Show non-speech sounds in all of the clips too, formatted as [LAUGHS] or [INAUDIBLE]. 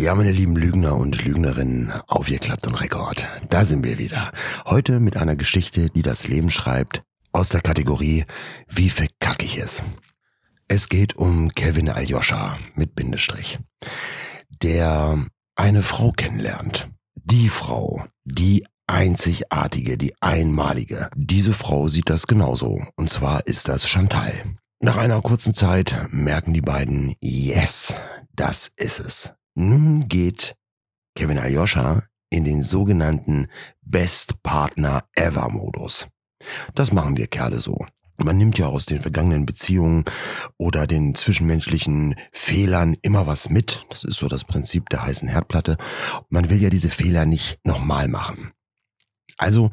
Ja, meine lieben Lügner und Lügnerinnen, aufgeklappt und Rekord. Da sind wir wieder. Heute mit einer Geschichte, die das Leben schreibt, aus der Kategorie Wie verkacke ich es? Es geht um Kevin Aljoscha mit Bindestrich, der eine Frau kennenlernt. Die Frau, die einzigartige, die einmalige. Diese Frau sieht das genauso. Und zwar ist das Chantal. Nach einer kurzen Zeit merken die beiden, yes, das ist es. Nun geht Kevin Ayosha in den sogenannten Best Partner Ever Modus. Das machen wir Kerle so. Man nimmt ja aus den vergangenen Beziehungen oder den zwischenmenschlichen Fehlern immer was mit. Das ist so das Prinzip der heißen Herdplatte. Man will ja diese Fehler nicht nochmal machen. Also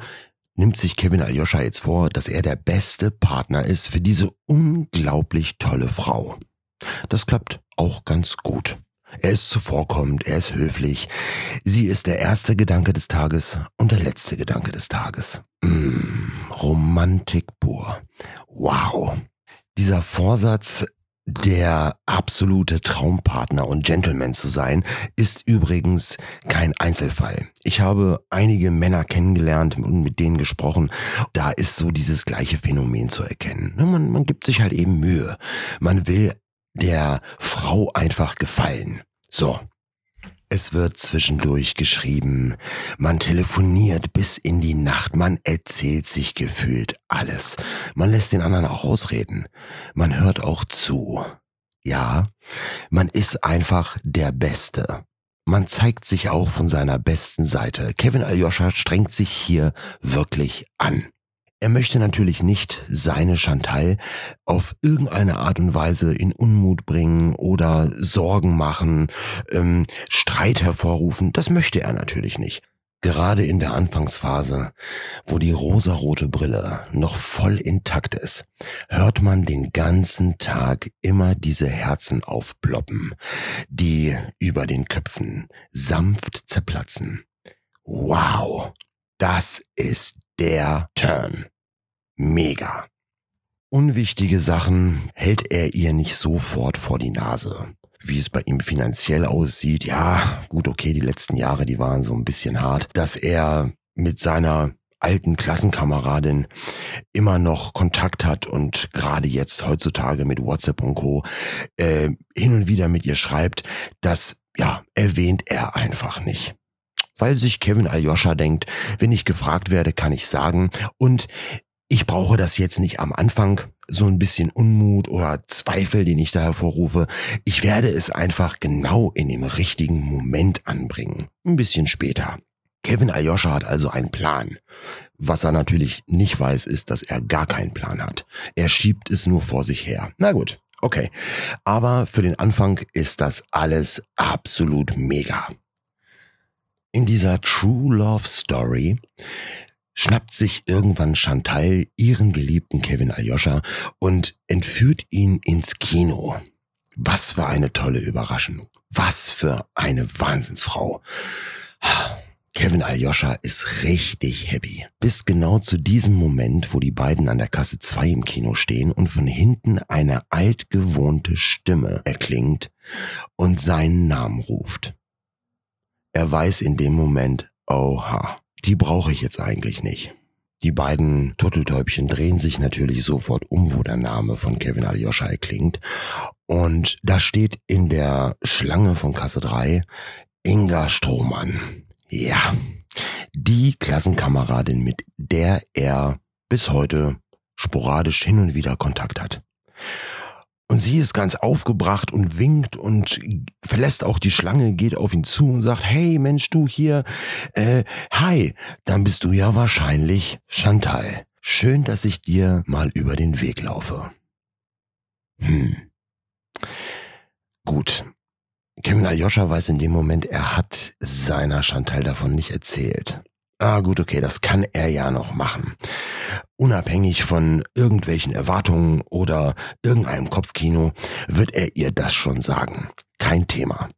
nimmt sich Kevin Aljoscha jetzt vor, dass er der beste Partner ist für diese unglaublich tolle Frau. Das klappt auch ganz gut. Er ist zuvorkommend, er ist höflich. Sie ist der erste Gedanke des Tages und der letzte Gedanke des Tages. Mm, Romantik pur. Wow. Dieser Vorsatz, der absolute Traumpartner und Gentleman zu sein, ist übrigens kein Einzelfall. Ich habe einige Männer kennengelernt und mit denen gesprochen. Da ist so dieses gleiche Phänomen zu erkennen. Man, man gibt sich halt eben Mühe. Man will der Frau einfach gefallen. So. Es wird zwischendurch geschrieben, man telefoniert bis in die Nacht, man erzählt sich gefühlt alles. Man lässt den anderen auch ausreden. Man hört auch zu. Ja, man ist einfach der Beste. Man zeigt sich auch von seiner besten Seite. Kevin Aljoscha strengt sich hier wirklich an. Er möchte natürlich nicht seine Chantal auf irgendeine Art und Weise in Unmut bringen oder Sorgen machen, ähm, Streit hervorrufen. Das möchte er natürlich nicht. Gerade in der Anfangsphase, wo die rosarote Brille noch voll intakt ist, hört man den ganzen Tag immer diese Herzen aufploppen, die über den Köpfen sanft zerplatzen. Wow, das ist der Turn. Mega. Unwichtige Sachen hält er ihr nicht sofort vor die Nase. Wie es bei ihm finanziell aussieht, ja, gut, okay, die letzten Jahre, die waren so ein bisschen hart, dass er mit seiner alten Klassenkameradin immer noch Kontakt hat und gerade jetzt heutzutage mit WhatsApp und Co. Äh, hin und wieder mit ihr schreibt, das ja erwähnt er einfach nicht weil sich Kevin Aljoscha denkt, wenn ich gefragt werde, kann ich sagen. Und ich brauche das jetzt nicht am Anfang, so ein bisschen Unmut oder Zweifel, den ich da hervorrufe. Ich werde es einfach genau in dem richtigen Moment anbringen. Ein bisschen später. Kevin Aljoscha hat also einen Plan. Was er natürlich nicht weiß, ist, dass er gar keinen Plan hat. Er schiebt es nur vor sich her. Na gut, okay. Aber für den Anfang ist das alles absolut mega. In dieser True Love Story schnappt sich irgendwann Chantal ihren geliebten Kevin Aljoscha und entführt ihn ins Kino. Was für eine tolle Überraschung. Was für eine Wahnsinnsfrau. Kevin Aljoscha ist richtig happy. Bis genau zu diesem Moment, wo die beiden an der Kasse 2 im Kino stehen und von hinten eine altgewohnte Stimme erklingt und seinen Namen ruft. Er weiß in dem Moment, oha, die brauche ich jetzt eigentlich nicht. Die beiden Turteltäubchen drehen sich natürlich sofort um, wo der Name von Kevin Aljoscha klingt. Und da steht in der Schlange von Kasse 3 Inga Strohmann. Ja, die Klassenkameradin, mit der er bis heute sporadisch hin und wieder Kontakt hat. Und sie ist ganz aufgebracht und winkt und verlässt auch die Schlange, geht auf ihn zu und sagt, hey Mensch, du hier, äh, hi, dann bist du ja wahrscheinlich Chantal. Schön, dass ich dir mal über den Weg laufe. Hm. Gut. Kevin Aljoscha weiß in dem Moment, er hat seiner Chantal davon nicht erzählt. Ah, gut, okay, das kann er ja noch machen. Unabhängig von irgendwelchen Erwartungen oder irgendeinem Kopfkino wird er ihr das schon sagen. Kein Thema.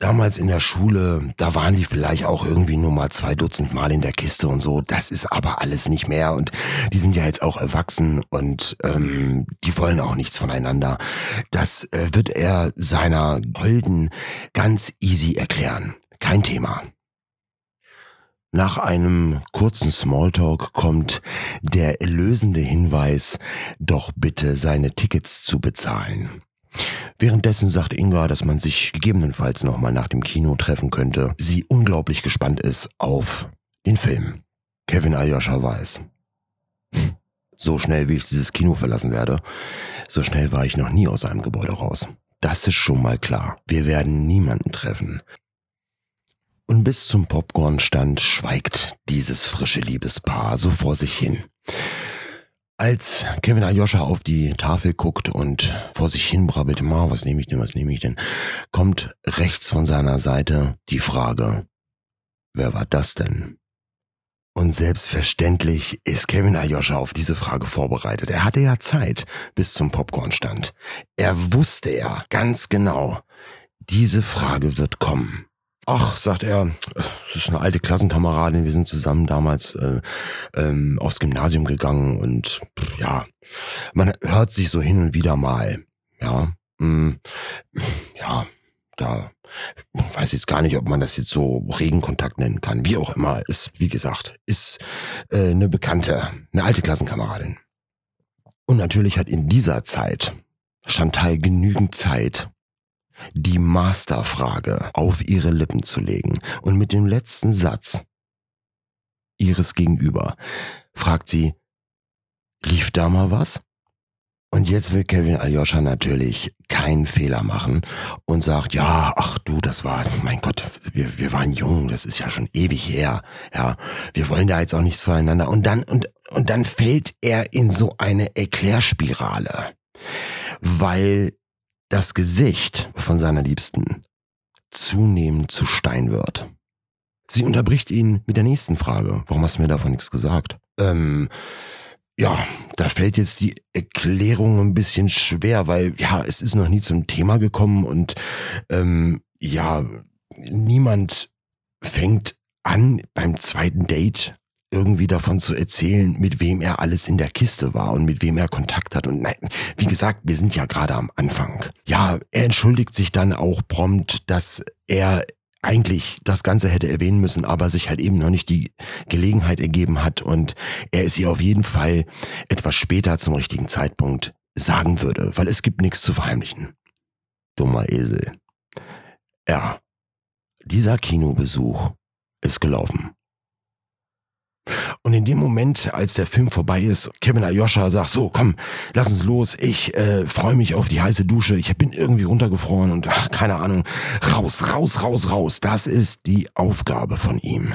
damals in der Schule, da waren die vielleicht auch irgendwie nur mal zwei Dutzend Mal in der Kiste und so. Das ist aber alles nicht mehr und die sind ja jetzt auch erwachsen und ähm, die wollen auch nichts voneinander. Das äh, wird er seiner Holden ganz easy erklären. Kein Thema. Nach einem kurzen Smalltalk kommt der erlösende Hinweis, doch bitte seine Tickets zu bezahlen. Währenddessen sagt Inga, dass man sich gegebenenfalls nochmal nach dem Kino treffen könnte. Sie unglaublich gespannt ist auf den Film. Kevin Aljoscha weiß. So schnell, wie ich dieses Kino verlassen werde, so schnell war ich noch nie aus einem Gebäude raus. Das ist schon mal klar. Wir werden niemanden treffen. Und bis zum Popcornstand schweigt dieses frische Liebespaar so vor sich hin. Als Kevin Aljoscha auf die Tafel guckt und vor sich hin brabbelt, Ma, was nehme ich denn, was nehme ich denn, kommt rechts von seiner Seite die Frage, wer war das denn? Und selbstverständlich ist Kevin Aljoscha auf diese Frage vorbereitet. Er hatte ja Zeit bis zum Popcornstand. Er wusste ja ganz genau, diese Frage wird kommen. Ach, sagt er, es ist eine alte Klassenkameradin, wir sind zusammen damals äh, ähm, aufs Gymnasium gegangen und ja, man hört sich so hin und wieder mal. Ja, mh, mm, ja, da weiß jetzt gar nicht, ob man das jetzt so Regenkontakt nennen kann. Wie auch immer, ist, wie gesagt, ist äh, eine Bekannte, eine alte Klassenkameradin. Und natürlich hat in dieser Zeit Chantal genügend Zeit, die Masterfrage auf ihre Lippen zu legen. Und mit dem letzten Satz ihres Gegenüber fragt sie, lief da mal was? Und jetzt will Kevin Aljoscha natürlich keinen Fehler machen und sagt, ja, ach du, das war, mein Gott, wir, wir waren jung, das ist ja schon ewig her, ja, wir wollen da jetzt auch nichts voneinander. Und dann, und, und dann fällt er in so eine Erklärspirale, weil das Gesicht von seiner Liebsten zunehmend zu Stein wird. Sie unterbricht ihn mit der nächsten Frage. Warum hast du mir davon nichts gesagt? Ähm, ja, da fällt jetzt die Erklärung ein bisschen schwer, weil ja, es ist noch nie zum Thema gekommen und ähm, ja, niemand fängt an beim zweiten Date irgendwie davon zu erzählen, mit wem er alles in der Kiste war und mit wem er Kontakt hat. Und nein, wie gesagt, wir sind ja gerade am Anfang. Ja, er entschuldigt sich dann auch prompt, dass er eigentlich das Ganze hätte erwähnen müssen, aber sich halt eben noch nicht die Gelegenheit ergeben hat und er es ihr auf jeden Fall etwas später zum richtigen Zeitpunkt sagen würde, weil es gibt nichts zu verheimlichen. Dummer Esel. Ja, dieser Kinobesuch ist gelaufen. Und in dem Moment, als der Film vorbei ist, Kevin Aljoscha sagt, so, komm, lass uns los. Ich äh, freue mich auf die heiße Dusche. Ich bin irgendwie runtergefroren und ach, keine Ahnung. Raus, raus, raus, raus. Das ist die Aufgabe von ihm.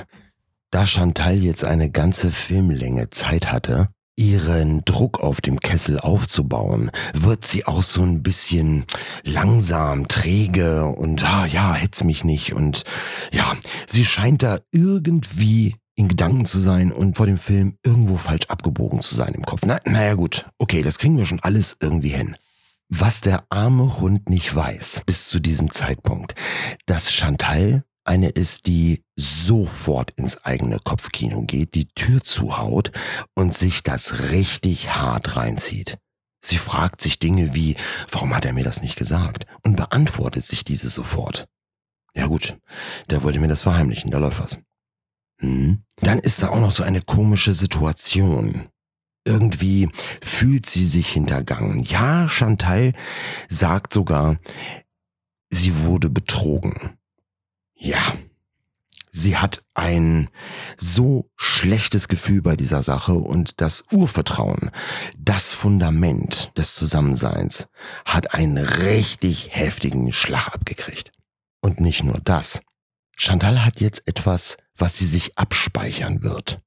Da Chantal jetzt eine ganze Filmlänge Zeit hatte, ihren Druck auf dem Kessel aufzubauen, wird sie auch so ein bisschen langsam, träge und ah, ja, hetz mich nicht und ja, sie scheint da irgendwie in Gedanken zu sein und vor dem Film irgendwo falsch abgebogen zu sein im Kopf. Na, naja gut, okay, das kriegen wir schon alles irgendwie hin. Was der arme Hund nicht weiß bis zu diesem Zeitpunkt, dass Chantal eine ist, die sofort ins eigene Kopfkino geht, die Tür zuhaut und sich das richtig hart reinzieht. Sie fragt sich Dinge wie, warum hat er mir das nicht gesagt? Und beantwortet sich diese sofort. Ja gut, der wollte mir das verheimlichen, da läuft was. Hm? Dann ist da auch noch so eine komische Situation. Irgendwie fühlt sie sich hintergangen. Ja, Chantal sagt sogar, sie wurde betrogen. Ja, sie hat ein so schlechtes Gefühl bei dieser Sache und das Urvertrauen, das Fundament des Zusammenseins, hat einen richtig heftigen Schlag abgekriegt. Und nicht nur das. Chantal hat jetzt etwas was sie sich abspeichern wird.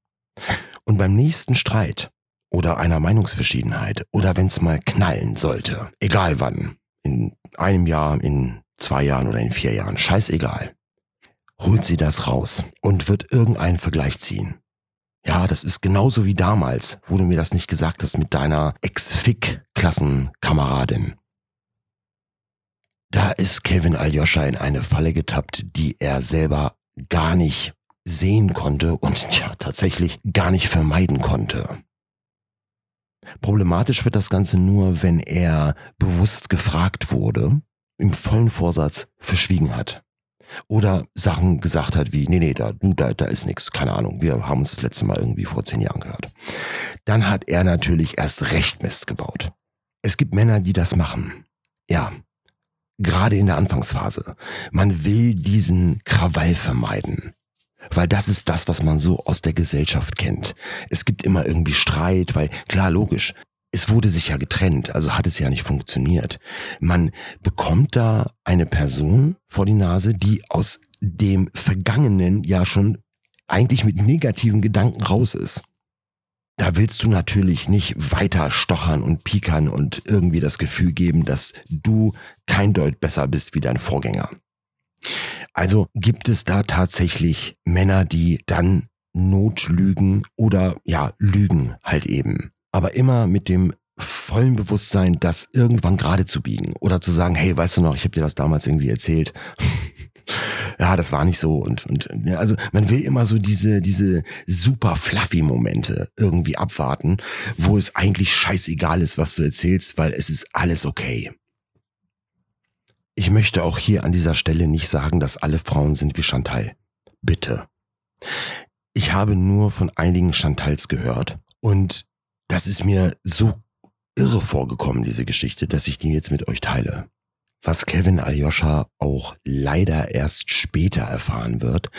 Und beim nächsten Streit oder einer Meinungsverschiedenheit oder wenn es mal knallen sollte, egal wann, in einem Jahr, in zwei Jahren oder in vier Jahren, scheißegal, holt sie das raus und wird irgendeinen Vergleich ziehen. Ja, das ist genauso wie damals, wo du mir das nicht gesagt hast mit deiner Ex-Fick-Klassenkameradin. Da ist Kevin Aljoscha in eine Falle getappt, die er selber gar nicht sehen konnte und ja, tatsächlich gar nicht vermeiden konnte. Problematisch wird das Ganze nur, wenn er bewusst gefragt wurde, im vollen Vorsatz verschwiegen hat. Oder Sachen gesagt hat wie, nee, nee, da, da, da ist nichts, keine Ahnung, wir haben uns das letzte Mal irgendwie vor zehn Jahren gehört. Dann hat er natürlich erst recht Mist gebaut. Es gibt Männer, die das machen. Ja, gerade in der Anfangsphase. Man will diesen Krawall vermeiden. Weil das ist das, was man so aus der Gesellschaft kennt. Es gibt immer irgendwie Streit, weil klar, logisch, es wurde sich ja getrennt, also hat es ja nicht funktioniert. Man bekommt da eine Person vor die Nase, die aus dem Vergangenen ja schon eigentlich mit negativen Gedanken raus ist. Da willst du natürlich nicht weiter stochern und piekern und irgendwie das Gefühl geben, dass du kein Deut besser bist wie dein Vorgänger. Also gibt es da tatsächlich Männer, die dann Notlügen oder ja, Lügen halt eben. Aber immer mit dem vollen Bewusstsein, das irgendwann gerade zu biegen oder zu sagen, hey, weißt du noch, ich habe dir das damals irgendwie erzählt. [LAUGHS] ja, das war nicht so und und ja, also man will immer so diese diese super fluffy Momente irgendwie abwarten, wo es eigentlich scheißegal ist, was du erzählst, weil es ist alles okay. Ich möchte auch hier an dieser Stelle nicht sagen, dass alle Frauen sind wie Chantal. Bitte. Ich habe nur von einigen Chantals gehört und das ist mir so irre vorgekommen, diese Geschichte, dass ich die jetzt mit euch teile. Was Kevin Aljoscha auch leider erst später erfahren wird,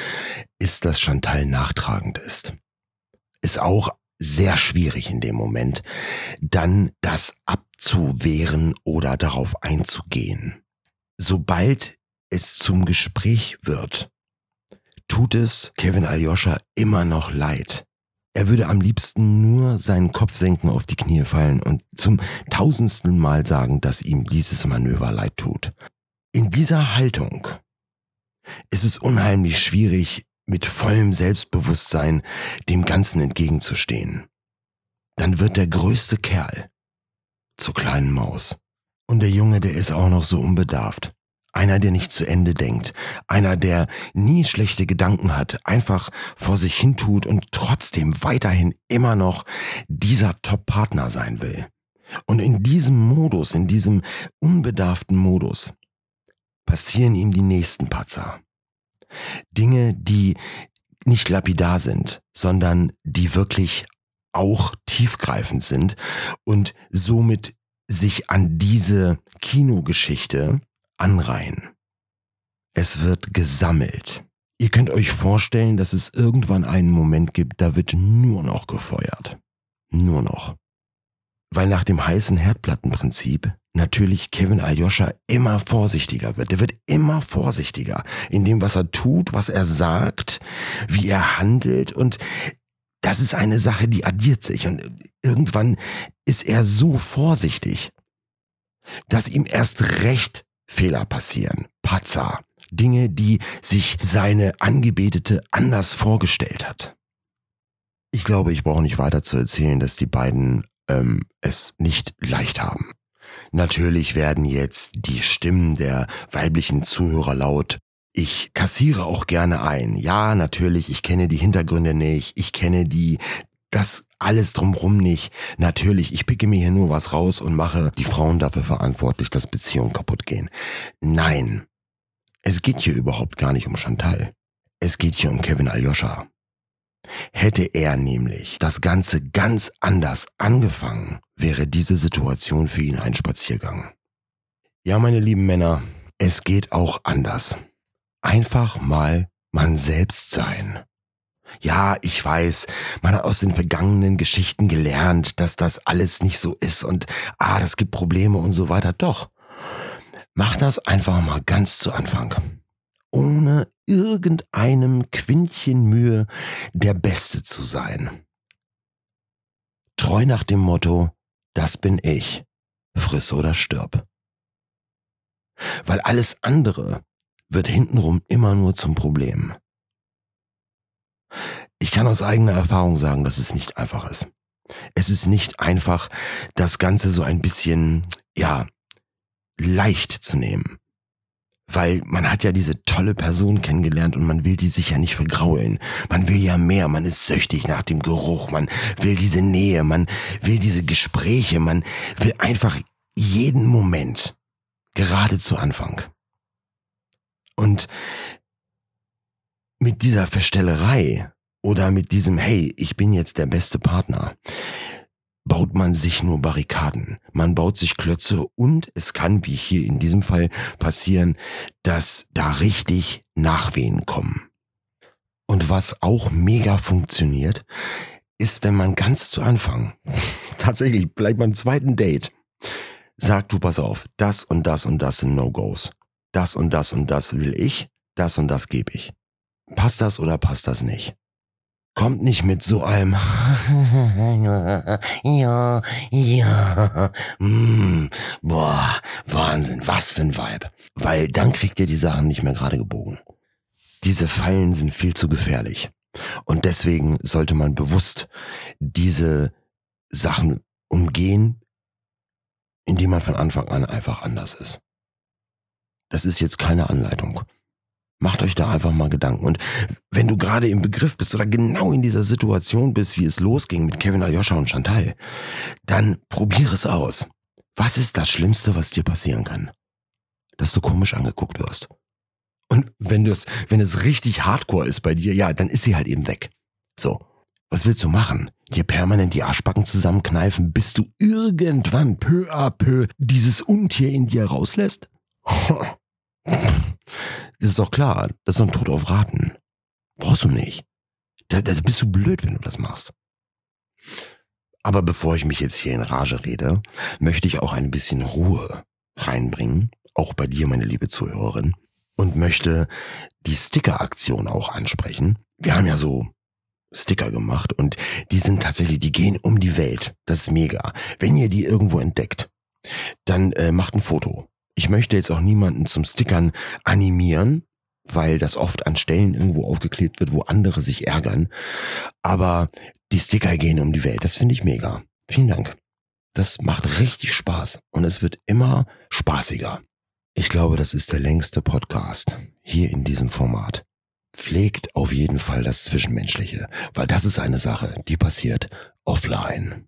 ist, dass Chantal nachtragend ist. Ist auch sehr schwierig in dem Moment, dann das abzuwehren oder darauf einzugehen sobald es zum Gespräch wird, tut es Kevin Aljoscha immer noch leid. Er würde am liebsten nur seinen Kopf senken, auf die Knie fallen und zum tausendsten Mal sagen, dass ihm dieses Manöver leid tut. In dieser Haltung ist es unheimlich schwierig, mit vollem Selbstbewusstsein dem Ganzen entgegenzustehen. Dann wird der größte Kerl zur kleinen Maus. Und der Junge, der ist auch noch so unbedarft. Einer, der nicht zu Ende denkt. Einer, der nie schlechte Gedanken hat, einfach vor sich hin tut und trotzdem weiterhin immer noch dieser Top-Partner sein will. Und in diesem Modus, in diesem unbedarften Modus, passieren ihm die nächsten Patzer. Dinge, die nicht lapidar sind, sondern die wirklich auch tiefgreifend sind und somit sich an diese Kinogeschichte anreihen. Es wird gesammelt. Ihr könnt euch vorstellen, dass es irgendwann einen Moment gibt, da wird nur noch gefeuert. Nur noch. Weil nach dem heißen Herdplattenprinzip natürlich Kevin Aljoscha immer vorsichtiger wird. Er wird immer vorsichtiger in dem, was er tut, was er sagt, wie er handelt und das ist eine Sache, die addiert sich und irgendwann ist er so vorsichtig, dass ihm erst recht Fehler passieren. Patzer. Dinge, die sich seine Angebetete anders vorgestellt hat. Ich glaube, ich brauche nicht weiter zu erzählen, dass die beiden ähm, es nicht leicht haben. Natürlich werden jetzt die Stimmen der weiblichen Zuhörer laut. Ich kassiere auch gerne ein. Ja, natürlich, ich kenne die Hintergründe nicht. Ich kenne die, das alles drumrum nicht. Natürlich, ich picke mir hier nur was raus und mache die Frauen dafür verantwortlich, dass Beziehungen kaputt gehen. Nein. Es geht hier überhaupt gar nicht um Chantal. Es geht hier um Kevin Aljoscha. Hätte er nämlich das Ganze ganz anders angefangen, wäre diese Situation für ihn ein Spaziergang. Ja, meine lieben Männer, es geht auch anders. Einfach mal man selbst sein. Ja, ich weiß, man hat aus den vergangenen Geschichten gelernt, dass das alles nicht so ist und ah, das gibt Probleme und so weiter. Doch, mach das einfach mal ganz zu Anfang. Ohne irgendeinem Quintchen Mühe der Beste zu sein. Treu nach dem Motto, das bin ich, friss oder stirb. Weil alles andere wird hintenrum immer nur zum Problem. Ich kann aus eigener Erfahrung sagen, dass es nicht einfach ist. Es ist nicht einfach, das Ganze so ein bisschen, ja, leicht zu nehmen. Weil man hat ja diese tolle Person kennengelernt und man will die sich ja nicht vergraulen. Man will ja mehr, man ist süchtig nach dem Geruch, man will diese Nähe, man will diese Gespräche, man will einfach jeden Moment, gerade zu Anfang. Und mit dieser Verstellerei oder mit diesem, hey, ich bin jetzt der beste Partner, baut man sich nur Barrikaden. Man baut sich Klötze und es kann, wie hier in diesem Fall, passieren, dass da richtig Nachwehen kommen. Und was auch mega funktioniert, ist, wenn man ganz zu Anfang, [LAUGHS] tatsächlich vielleicht beim zweiten Date, sagt, du pass auf, das und das und das sind No-Gos. Das und das und das will ich, das und das gebe ich. Passt das oder passt das nicht? kommt nicht mit so einem [LAUGHS] ja, ja, mm, boah, Wahnsinn, was für ein Vibe. Weil dann kriegt ihr die Sachen nicht mehr gerade gebogen. Diese Fallen sind viel zu gefährlich. Und deswegen sollte man bewusst diese Sachen umgehen, indem man von Anfang an einfach anders ist. Das ist jetzt keine Anleitung. Macht euch da einfach mal Gedanken. Und wenn du gerade im Begriff bist oder genau in dieser Situation bist, wie es losging mit Kevin Aljoscha und Chantal, dann probier es aus. Was ist das Schlimmste, was dir passieren kann? Dass du komisch angeguckt wirst. Und wenn das, wenn es richtig hardcore ist bei dir, ja, dann ist sie halt eben weg. So. Was willst du machen? Dir permanent die Arschbacken zusammenkneifen, bis du irgendwann peu à peu dieses Untier in dir rauslässt? [LAUGHS] Das ist doch klar. Das ist doch ein Tod auf Raten. Brauchst du nicht. Da, da bist du blöd, wenn du das machst. Aber bevor ich mich jetzt hier in Rage rede, möchte ich auch ein bisschen Ruhe reinbringen. Auch bei dir, meine liebe Zuhörerin. Und möchte die Sticker-Aktion auch ansprechen. Wir haben ja so Sticker gemacht und die sind tatsächlich, die gehen um die Welt. Das ist mega. Wenn ihr die irgendwo entdeckt, dann äh, macht ein Foto ich möchte jetzt auch niemanden zum Stickern animieren, weil das oft an Stellen irgendwo aufgeklebt wird, wo andere sich ärgern. Aber die Sticker gehen um die Welt. Das finde ich mega. Vielen Dank. Das macht richtig Spaß und es wird immer spaßiger. Ich glaube, das ist der längste Podcast hier in diesem Format. Pflegt auf jeden Fall das Zwischenmenschliche, weil das ist eine Sache, die passiert offline.